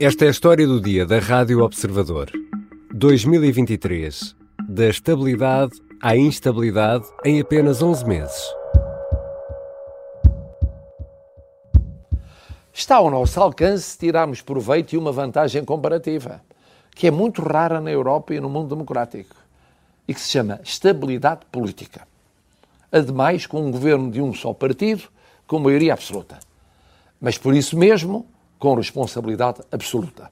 Esta é a história do dia da Rádio Observador. 2023. Da estabilidade à instabilidade em apenas 11 meses. Está ao nosso alcance tirarmos proveito e uma vantagem comparativa, que é muito rara na Europa e no mundo democrático, e que se chama estabilidade política. Ademais, com um governo de um só partido, com maioria absoluta. Mas por isso mesmo, com responsabilidade absoluta.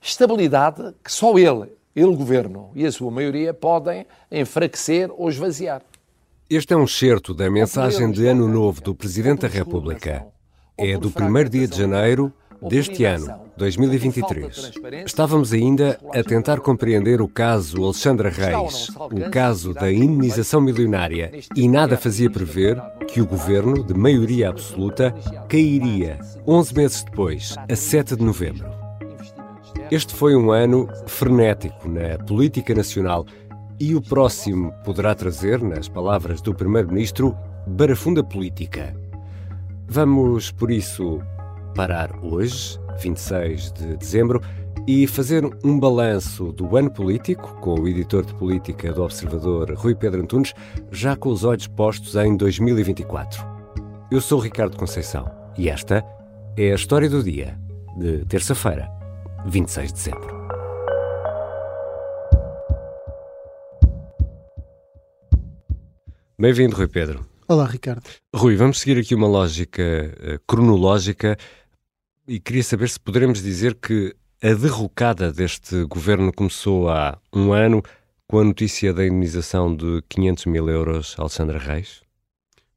Estabilidade que só ele, ele governo e a sua maioria podem enfraquecer ou esvaziar. Este é um excerto da mensagem de Ano Novo do Presidente da República. É do primeiro dia de janeiro deste ano, 2023. Estávamos ainda a tentar compreender o caso Alexandra Reis, o caso da indenização milionária, e nada fazia prever que o governo, de maioria absoluta, cairia 11 meses depois, a 7 de novembro. Este foi um ano frenético na política nacional e o próximo poderá trazer, nas palavras do Primeiro-Ministro, barafunda política. Vamos, por isso, parar hoje, 26 de dezembro, e fazer um balanço do ano político com o editor de política do Observador, Rui Pedro Antunes, já com os olhos postos em 2024. Eu sou Ricardo Conceição e esta é a história do dia de terça-feira, 26 de dezembro. Bem-vindo, Rui Pedro. Olá, Ricardo. Rui, vamos seguir aqui uma lógica uh, cronológica e queria saber se poderemos dizer que a derrocada deste governo começou há um ano com a notícia da indenização de 500 mil euros a Alexandra Reis?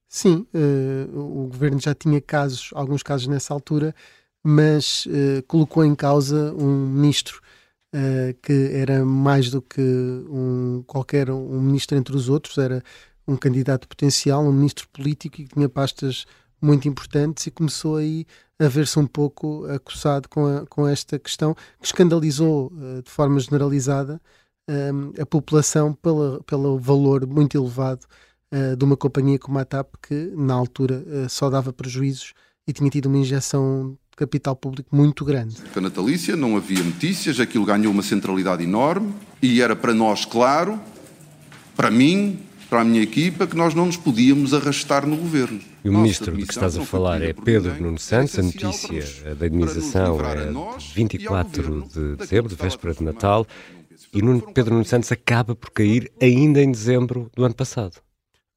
Sim, uh, o governo já tinha casos, alguns casos nessa altura, mas uh, colocou em causa um ministro uh, que era mais do que um, qualquer um ministro entre os outros, era um candidato potencial, um ministro político e que tinha pastas muito importantes e começou aí a ver-se um pouco acossado com, a, com esta questão que escandalizou uh, de forma generalizada um, a população pela, pelo valor muito elevado uh, de uma companhia como a TAP que na altura uh, só dava prejuízos e tinha tido uma injeção de capital público muito grande. A natalícia não havia notícias, aquilo ganhou uma centralidade enorme e era para nós claro, para mim, para a minha equipa que nós não nos podíamos arrastar no governo. E o ministro de que estás a falar é Pedro Nuno Santos. A notícia da indenização é de 24 de dezembro, de véspera de Natal, e Pedro Nuno Santos acaba por cair ainda em dezembro do ano passado.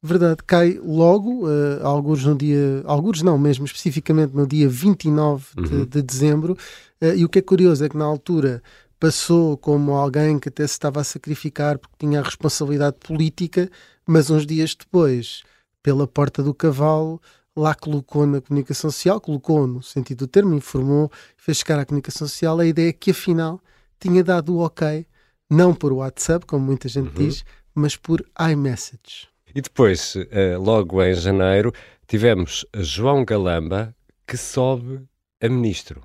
Verdade, cai logo, uh, alguns no dia, alguns não, mesmo especificamente no dia 29 de, uhum. de dezembro, uh, e o que é curioso é que na altura passou como alguém que até se estava a sacrificar porque tinha a responsabilidade política, mas uns dias depois, pela porta do cavalo, lá colocou na comunicação social, colocou no sentido do termo, informou, fez chegar à comunicação social a ideia que afinal tinha dado o ok, não por WhatsApp, como muita gente uhum. diz, mas por iMessage. E depois, eh, logo em janeiro, tivemos João Galamba que sobe a ministro.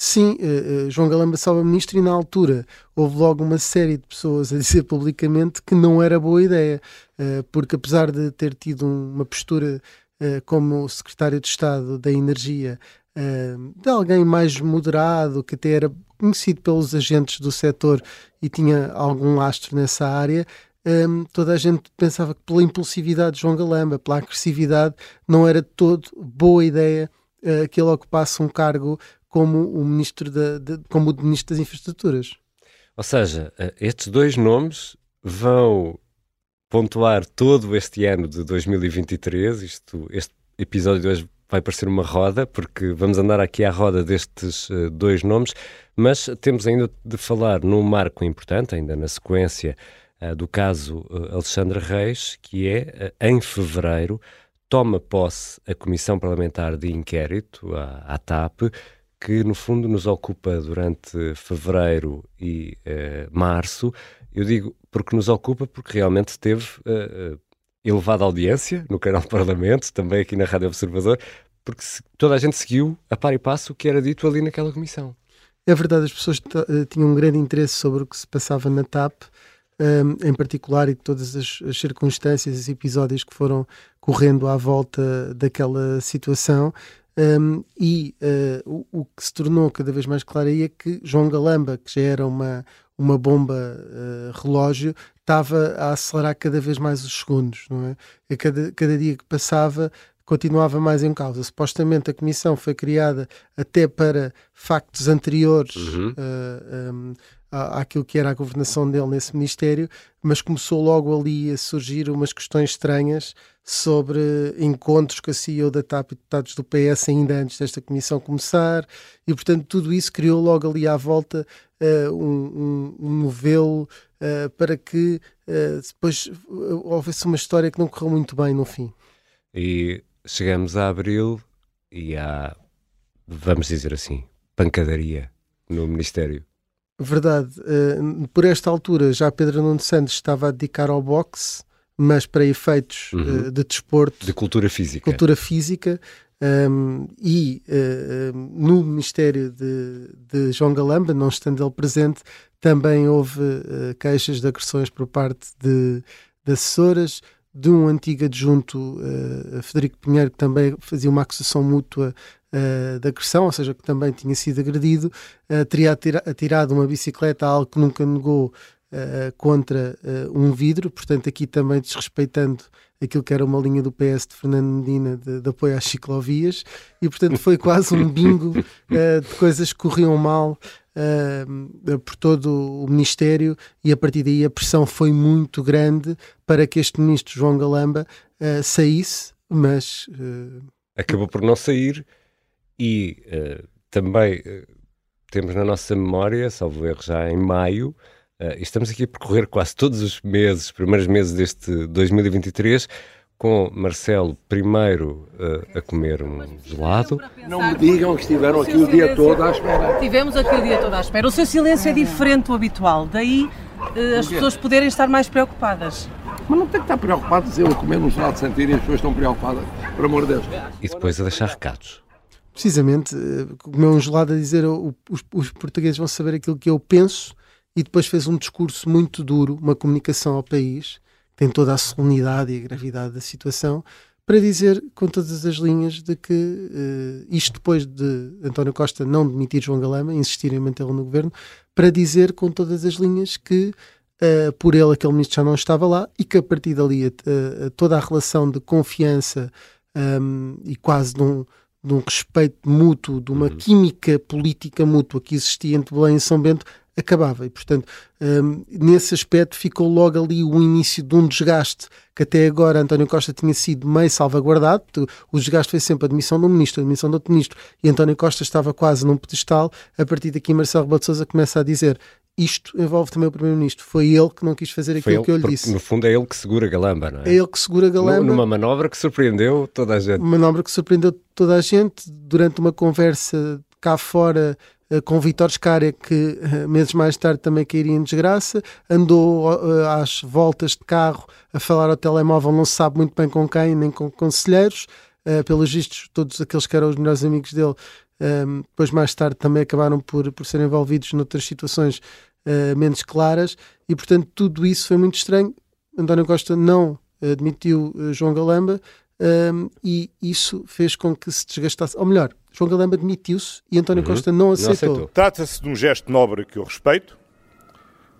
Sim, uh, uh, João Galamba salva ministro e na altura houve logo uma série de pessoas a dizer publicamente que não era boa ideia, uh, porque apesar de ter tido uma postura como secretário de Estado da Energia, de alguém mais moderado, que até era conhecido pelos agentes do setor e tinha algum lastro nessa área, toda a gente pensava que pela impulsividade de João Galamba, pela agressividade, não era todo boa ideia que ele ocupasse um cargo como o ministro, da, de, como o ministro das Infraestruturas. Ou seja, eh, estes dois nomes vão pontuar todo este ano de 2023. Isto, este episódio de hoje vai parecer uma roda, porque vamos andar aqui à roda destes uh, dois nomes, mas temos ainda de falar num marco importante, ainda na sequência uh, do caso Alexandre Reis, que é, em fevereiro, toma posse a Comissão Parlamentar de Inquérito, a, a TAP, que no fundo nos ocupa durante fevereiro e uh, março. Eu digo porque nos ocupa porque realmente teve uh, elevada audiência no canal do Parlamento, também aqui na Rádio Observador, porque toda a gente seguiu a par e passo o que era dito ali naquela comissão. É verdade, as pessoas tinham um grande interesse sobre o que se passava na TAP, um, em particular, e todas as, as circunstâncias, os episódios que foram correndo à volta daquela situação. Um, e uh, o, o, que se tornou cada vez mais claro aí é que João Galamba, que já era uma, uma bomba uh, relógio, estava a acelerar cada vez mais os segundos, não é? E cada, cada dia que passava continuava mais em causa. Supostamente a comissão foi criada até para factos anteriores uhum. uh, eh, um, àquilo que era a governação dele nesse ministério, mas começou logo ali a surgir umas questões estranhas sobre encontros com a CEO da TAP e deputados do PS ainda antes desta comissão começar, e portanto tudo isso criou logo ali à volta uh, um, um, um, novelo uh, para que uh, depois houvesse uma história que não correu muito bem no fim. E chegamos a abril e há, vamos dizer assim, pancadaria no Ministério. Verdade. por esta altura já Pedro Nuno Santos estava a dedicar ao boxe mas para efeitos uhum. uh, de desporto. De cultura física. Cultura física. Um, e uh, no Ministério de, de, João Galamba, não estando ele presente, também houve uh, queixas de agressões por parte de, de assessoras, de um antigo adjunto, uh, Federico Pinheiro, que também fazia uma acusação mútua uh, de agressão, ou seja, que também tinha sido agredido, teria atirado uma bicicleta, algo que nunca negou, uh, contra uh, um vidro, portanto, aqui também desrespeitando aquilo que era uma linha do PS de Fernando Medina de, de apoio às ciclovias, e portanto foi quase um bingo uh, de coisas que corriam mal. por todo o Ministério, e a partir daí a pressão foi muito grande para que este ministro João Galamba saísse, mas acabou por não sair. E também temos na nossa memória, salvo erro já em maio, Uh, estamos aqui a percorrer quase todos os meses, primeiros meses deste 2023, com Marcelo primeiro uh, a comer um gelado. Não me digam que estiveram aqui o dia todo à espera. Tivemos aqui o dia todo à espera. O seu silêncio é diferente do habitual, daí uh, as pessoas poderem estar mais preocupadas. Mas não tem que estar preocupados eu a comer um gelado sem e as pessoas estão preocupadas, por amor de Deus. E depois a deixar recados. Precisamente, comer um gelado a dizer os, os portugueses vão saber aquilo que eu penso e depois fez um discurso muito duro, uma comunicação ao país, tem toda a solenidade e a gravidade da situação, para dizer com todas as linhas de que uh, isto depois de António Costa não demitir João Galama, insistir em mantê-lo no governo, para dizer com todas as linhas que uh, por ele aquele ministro já não estava lá e que a partir dali uh, toda a relação de confiança um, e quase de um, de um respeito mútuo, de uma uhum. química política mútua que existia entre Belém e São Bento acabava. E, portanto, um, nesse aspecto ficou logo ali o início de um desgaste que até agora António Costa tinha sido meio salvaguardado. O desgaste foi sempre a admissão de um ministro, a admissão de outro ministro. E António Costa estava quase num pedestal. A partir daqui, Marcelo Rebelo de Sousa começa a dizer isto envolve também o Primeiro-Ministro. Foi ele que não quis fazer aquilo ele, que eu lhe disse. No fundo, é ele que segura a galamba, não é? É ele que segura a galamba. Numa manobra que surpreendeu toda a gente. Uma manobra que surpreendeu toda a gente durante uma conversa cá fora com Vitor Scaria, que eh, meses mais tarde também cairia em desgraça, andou eh, às voltas de carro a falar ao telemóvel, não se sabe muito bem com quem, nem com conselheiros, pelos vistos, todos aqueles que eram os melhores amigos dele, depois mais tarde também acabaram por, por serem envolvidos noutras situações menos claras, e portanto tudo isso foi muito estranho. António Costa não admitiu João Galamba, e isso fez com que se desgastasse. Ou melhor, João Galamba demitiu-se e António uhum. Costa não aceitou. aceitou. Trata-se de um gesto nobre que eu respeito,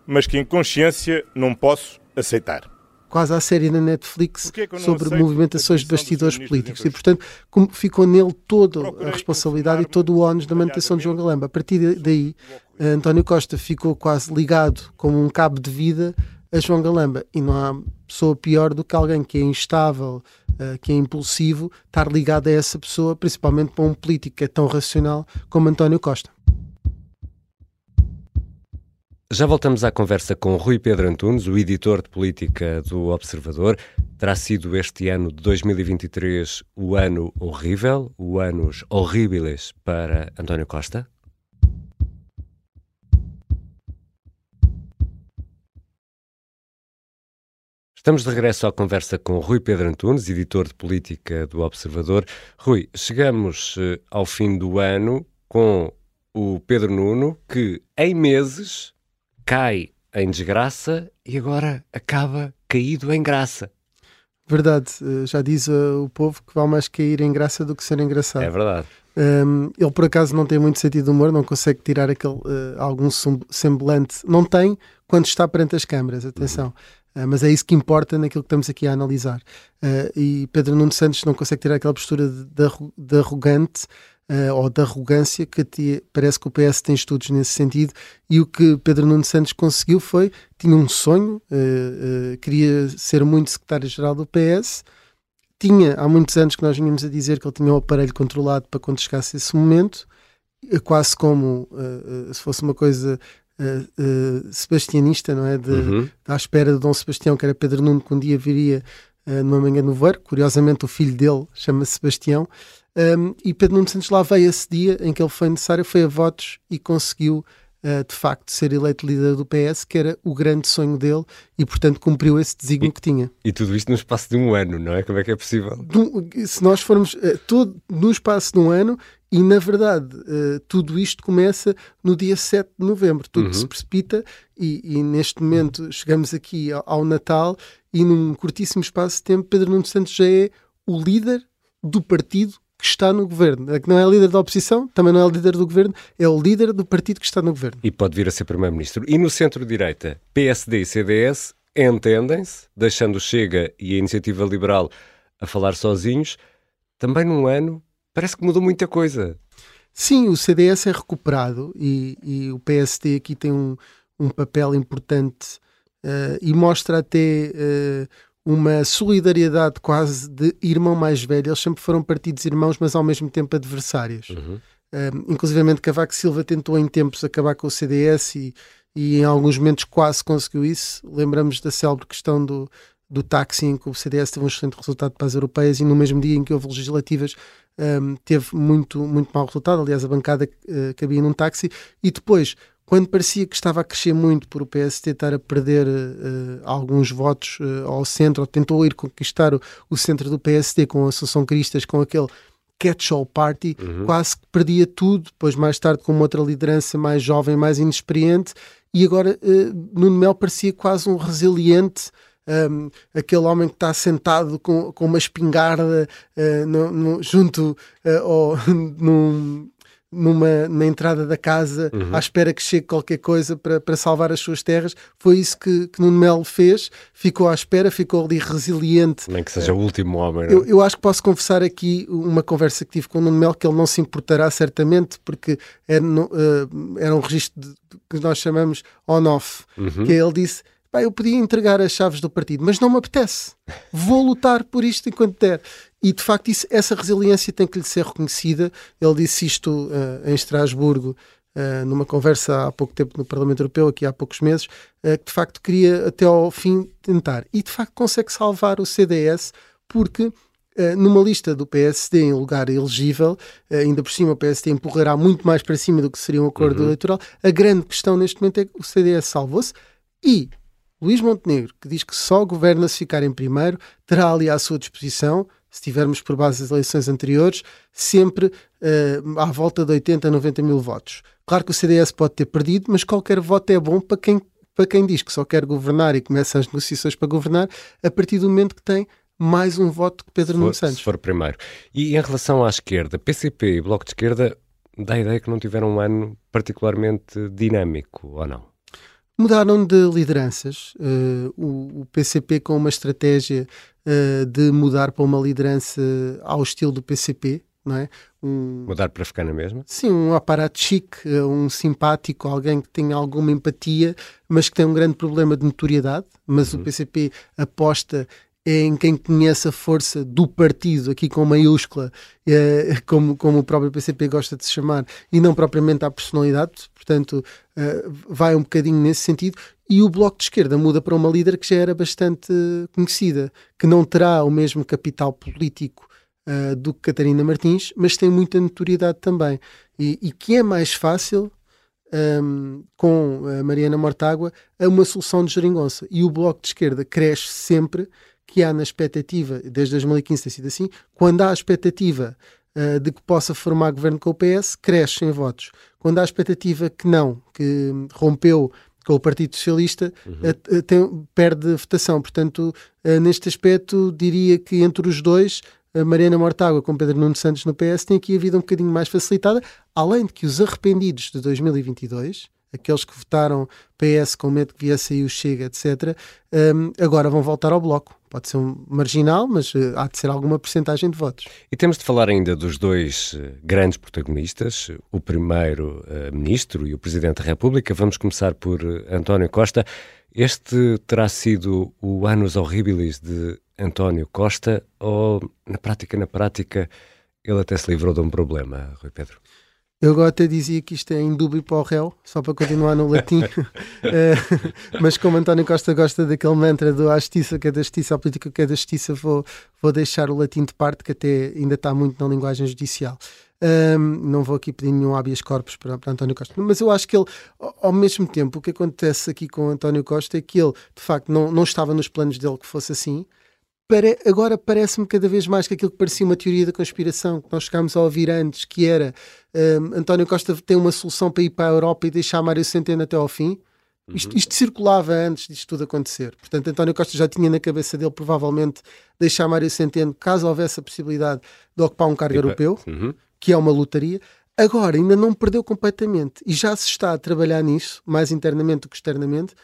mas que em consciência não posso aceitar. Quase a série na Netflix é sobre movimentações de bastidores políticos e, portanto, como ficou nele toda a responsabilidade e todo o ónus da manutenção de João Galamba. A partir daí, António Costa ficou quase ligado como um cabo de vida a João Galamba e não há pessoa pior do que alguém que é instável, uh, que é impulsivo, estar ligado a essa pessoa, principalmente para um político que é tão racional como António Costa. Já voltamos à conversa com Rui Pedro Antunes, o editor de política do Observador. Terá sido este ano de 2023 o ano horrível, o anos horríveis para António Costa? Estamos de regresso à conversa com Rui Pedro Antunes, editor de política do Observador. Rui, chegamos eh, ao fim do ano com o Pedro Nuno, que em meses cai em desgraça e agora acaba caído em graça. Verdade, uh, já diz uh, o povo que vale mais cair em graça do que ser engraçado. É verdade. Um, ele por acaso não tem muito sentido de humor, não consegue tirar aquele, uh, algum semblante. Não tem quando está perante as câmaras, atenção. Uhum. Uh, mas é isso que importa naquilo que estamos aqui a analisar. Uh, e Pedro Nuno Santos não consegue tirar aquela postura de, de, arrogante uh, ou de arrogância que te, parece que o PS tem estudos nesse sentido e o que Pedro Nuno Santos conseguiu foi, tinha um sonho, uh, uh, queria ser muito secretário-geral do PS, tinha, há muitos anos que nós vínhamos a dizer que ele tinha o aparelho controlado para quando chegasse esse momento, quase como se fosse uma coisa Uh, uh, sebastianista, não é? De, uhum. À espera de Dom Sebastião, que era Pedro Nuno, que um dia viria uh, numa manhã no Ver. Curiosamente, o filho dele chama-se Sebastião. Um, e Pedro Nuno Santos lá veio esse dia em que ele foi necessário, foi a votos e conseguiu uh, de facto ser eleito líder do PS, que era o grande sonho dele e portanto cumpriu esse desígnio que tinha. E tudo isto no espaço de um ano, não é? Como é que é possível? se nós formos uh, tudo no espaço de um ano e na verdade uh, tudo isto começa no dia 7 de novembro, tudo uhum. se precipita e, e, neste momento chegamos aqui ao, ao Natal e num curtíssimo espaço de tempo Pedro Nuno Santos já é o líder do partido que está no governo. É que não é líder da oposição, também não é líder do governo, é o líder do partido que está no governo. E pode vir a ser primeiro-ministro. E no centro-direita, PSD e CDS entendem-se, deixando o Chega e a Iniciativa Liberal a falar sozinhos. Também num ano, parece que mudou muita coisa. Sim, o CDS é recuperado e, e o PSD aqui tem um, um papel importante uh, e mostra até uh, uma solidariedade quase de irmão mais velho. Eles sempre foram partidos irmãos, mas ao mesmo tempo adversários. Uhum. Um, inclusivamente Cavaco Silva tentou em tempos acabar com o CDS e, e em alguns momentos quase conseguiu isso. Lembramos da célebre questão do, do táxi, em que o CDS teve um excelente resultado para as europeias e no mesmo dia em que houve legislativas um, teve muito, muito mau resultado. Aliás, a bancada uh, cabia num táxi. E depois, quando parecia que estava a crescer muito por o PST estar a perder uh, alguns votos uh, ao centro, ou tentou ir conquistar o, o, centro do PST com a Associação Cristas, com aquele catch-all party, uhum. quase que perdia tudo, depois mais tarde com uma outra liderança mais jovem, mais inexperiente, e agora uh, Nuno Mel parecia quase um resiliente um, aquele homem que está sentado com, com uma espingarda uh, no, no, junto uh, ou num, numa, na entrada da casa uhum. à espera que chegue qualquer coisa para, para salvar as suas terras. Foi isso que, que Nuno Melo fez, ficou à espera, ficou ali resiliente. Nem que seja o último homem. É? Eu, eu, acho que posso confessar aqui uma conversa que tive com o Nuno Melo que ele não se importará certamente, porque era, uh, era um registro de, que nós chamamos on-off, uhum. que ele disse Pá, eu podia entregar as chaves do partido, mas não me apetece. Vou lutar por isto enquanto der. E de facto, isso, essa resiliência tem que lhe ser reconhecida. Ele disse isto uh, em Estrasburgo, uh, numa conversa há pouco tempo no Parlamento Europeu, aqui há poucos meses, uh, que de facto queria até ao fim tentar. E de facto consegue salvar o CDS, porque numa lista do PSD em lugar elegível, ainda por cima o PSD empurrará muito mais para cima do que seria um acordo uhum. eleitoral. A grande questão neste momento é que o CDS salvou-se e Luís Montenegro, que diz que só governa se ficar em primeiro, terá ali à sua disposição, se tivermos por base as eleições anteriores, sempre uh, à volta de 80, 90 mil votos. Claro que o CDS pode ter perdido, mas qualquer voto é bom para quem, para quem diz que só quer governar e começa as negociações para governar, a partir do momento que tem mais um voto que Pedro Nuno Santos. Se for primeiro. E em relação à esquerda, PCP e Bloco de Esquerda, dá a ideia que não tiveram um ano particularmente dinâmico, ou não? Mudaram de lideranças. Uh, o, o, PCP com uma estratégia uh, de mudar para uma liderança ao estilo do PCP, não é? Um, mudar para ficar na mesma? Sim, um aparato chique, eh, um simpático, alguém que tenha alguma empatia, mas que tem um grande problema de notoriedade. Mas uhum. o PCP aposta em quem conhece a força do partido, aqui com maiúscula, é, como, como o próprio PCP gosta de se chamar, e não propriamente à personalidade, portanto, é, vai um bocadinho nesse sentido. E o Bloco de Esquerda muda para uma líder que já era bastante conhecida, que não terá o mesmo capital político uh, do que Catarina Martins, mas tem muita notoriedade também. E, e que é mais fácil um, com a Mariana Mortágua a uma solução de geringonça. E o Bloco de Esquerda cresce sempre que há na expectativa, desde 2015 tem sido assim, quando há a expectativa uh, de que possa formar governo com o PS, cresce em votos. Quando há a expectativa que não, que rompeu com o Partido Socialista, uhum. tem, perde votação. Portanto, neste aspecto, diria que entre os dois, a Mariana Mortágua com Pedro Nuno Santos no PS tem aqui a vida um bocadinho mais facilitada, além de que os arrependidos de 2022 aqueles que votaram PS com medo que viesse aí o Chega, etc., um, agora vão voltar ao Bloco. Pode ser um marginal, mas uh, há de ser alguma porcentagem de votos. E temos de falar ainda dos dois uh, grandes protagonistas, o primeiro-ministro uh, e o Presidente da República. Vamos começar por António Costa. Este terá sido o annus horribilis de António Costa ou, na prática, na prática, ele até se livrou de um problema, Rui Pedro? Eu agora até dizia que isto é em dúbio para o réu, só para continuar no latim, eh, mas como António Costa gosta daquele mantra do a justiça que é da justiça, a política que é da justiça, vou, vou deixar o latim de parte, que até ainda está muito na linguagem judicial. Um, não vou aqui pedir nenhum habeas corpus para, para, António Costa, mas eu acho que ele, ao mesmo tempo, o que acontece aqui com António Costa é que ele, de facto, não, não estava nos planos dele que fosse assim, Pare... agora parece-me cada vez mais que aquilo que parecia uma teoria da conspiração que nós chegámos a ouvir antes, que era um, António Costa tem uma solução para ir para a Europa e deixar Mário Centeno até ao fim. Uhum. Isto, isto, circulava antes disto tudo acontecer. Portanto, António Costa já tinha na cabeça dele, provavelmente, deixar Mário Centeno, caso houvesse a possibilidade de ocupar um cargo Epa. europeu, uhum. que é uma lotaria. Agora, ainda não perdeu completamente e já se está a trabalhar nisso, mais internamente do que externamente,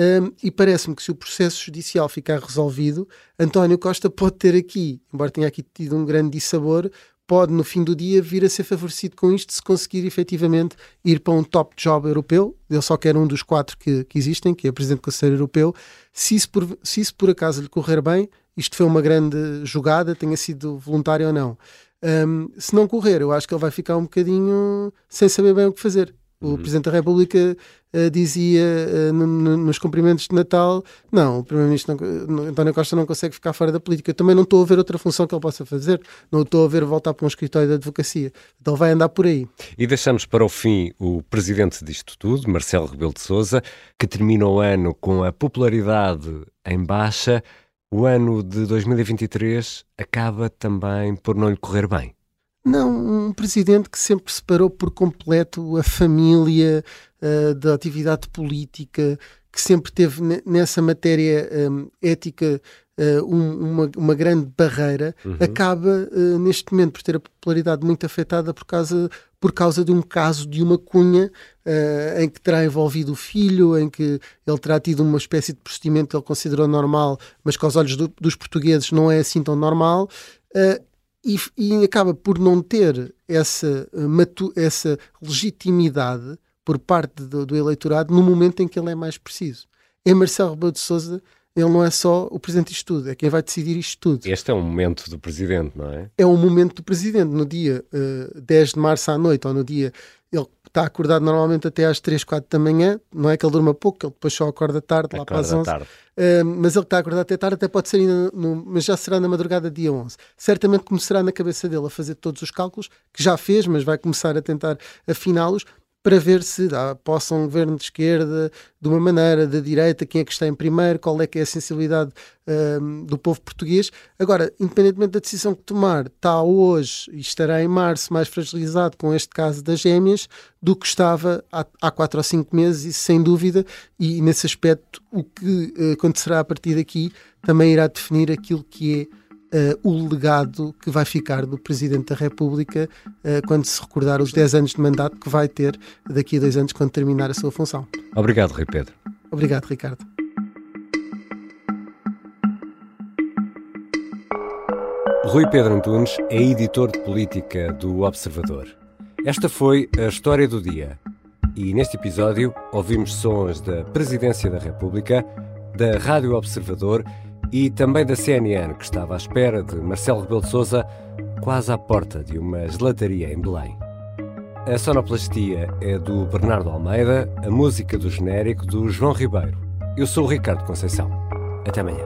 um, e parece-me que se o processo judicial ficar resolvido, António Costa pode ter aqui, embora tenha aqui tido um grande dissabor, pode no fim do dia vir a ser favorecido com isto se conseguir efetivamente ir para um top job europeu. Ele só quer um dos quatro que, que existem, que é Presidente do Conselho Europeu. Se isso, por, se isso por acaso lhe correr bem, isto foi uma grande jogada, tenha sido voluntário ou não. Um, se não correr, eu acho que ele vai ficar um bocadinho sem saber bem o que fazer. O uhum. Presidente da República uh, dizia uh, no, no, nos cumprimentos de Natal: não, o Primeiro-Ministro António Costa não consegue ficar fora da política. Eu também não estou a ver outra função que ele possa fazer. Não estou a ver voltar para um escritório de advocacia. Então vai andar por aí. E deixamos para o fim o presidente disto tudo, Marcelo Rebelo de Souza, que termina o ano com a popularidade em baixa. O ano de 2023 acaba também por não lhe correr bem. Não, um presidente que sempre separou por completo a família uh, da atividade política, que sempre teve nessa matéria um, ética uh, um, uma, uma, grande barreira, uhum. acaba uh, neste momento por ter a popularidade muito afetada por causa, por causa de um caso de uma cunha em que terá envolvido o filho, em que ele terá tido uma espécie de procedimento que ele considerou normal, mas que aos olhos do, dos portugueses não é assim tão normal. Uh, e, e acaba por não ter essa, eh, essa legitimidade por parte do, do, eleitorado no momento em que ele é mais preciso. Em Marcelo Rebelo de Sousa, ele não é só o presidente disto tudo, é quem vai decidir isto tudo. Este é um momento do presidente, não é? É um momento do presidente. No dia uh, eh, 10 de março à noite, ou no dia. Ele está acordado normalmente até às 3, 4 da manhã, não é que ele durma pouco, ele depois só acorda tarde, acorda lá para as 11. Tarde. Uh, mas ele está acordado até tarde, até pode ser, no, no, mas já será na madrugada dia 11. Certamente começará na cabeça dele a fazer todos os cálculos, que já fez, mas vai começar a tentar afiná-los, para ver se ah, possa um governo de esquerda de uma maneira, da direita, quem é que está em primeiro, qual é que é a sensibilidade um, do povo português. Agora, independentemente da decisão que tomar, está hoje e estará em março mais fragilizado com este caso das gêmeas do que estava há, há quatro ou cinco meses, isso sem dúvida, e nesse aspecto o que uh, acontecerá a partir daqui também irá definir aquilo que é uh, o legado que vai ficar do Presidente da República uh, quando se recordar os 10 anos de mandato que vai ter daqui a dois anos quando terminar a sua função. Obrigado, Rui Pedro. Obrigado, Ricardo. Rui Pedro Antunes é editor de política do Observador. Esta foi a história do dia. E neste episódio ouvimos sons da Presidência da República, da Rádio Observador e também da CNN, que estava à espera de Marcelo Rebelo de Sousa, quase à porta de uma gelataria em Belém. A sonoplastia é do Bernardo Almeida, a música do genérico do João Ribeiro. Eu sou o Ricardo Conceição. Até amanhã.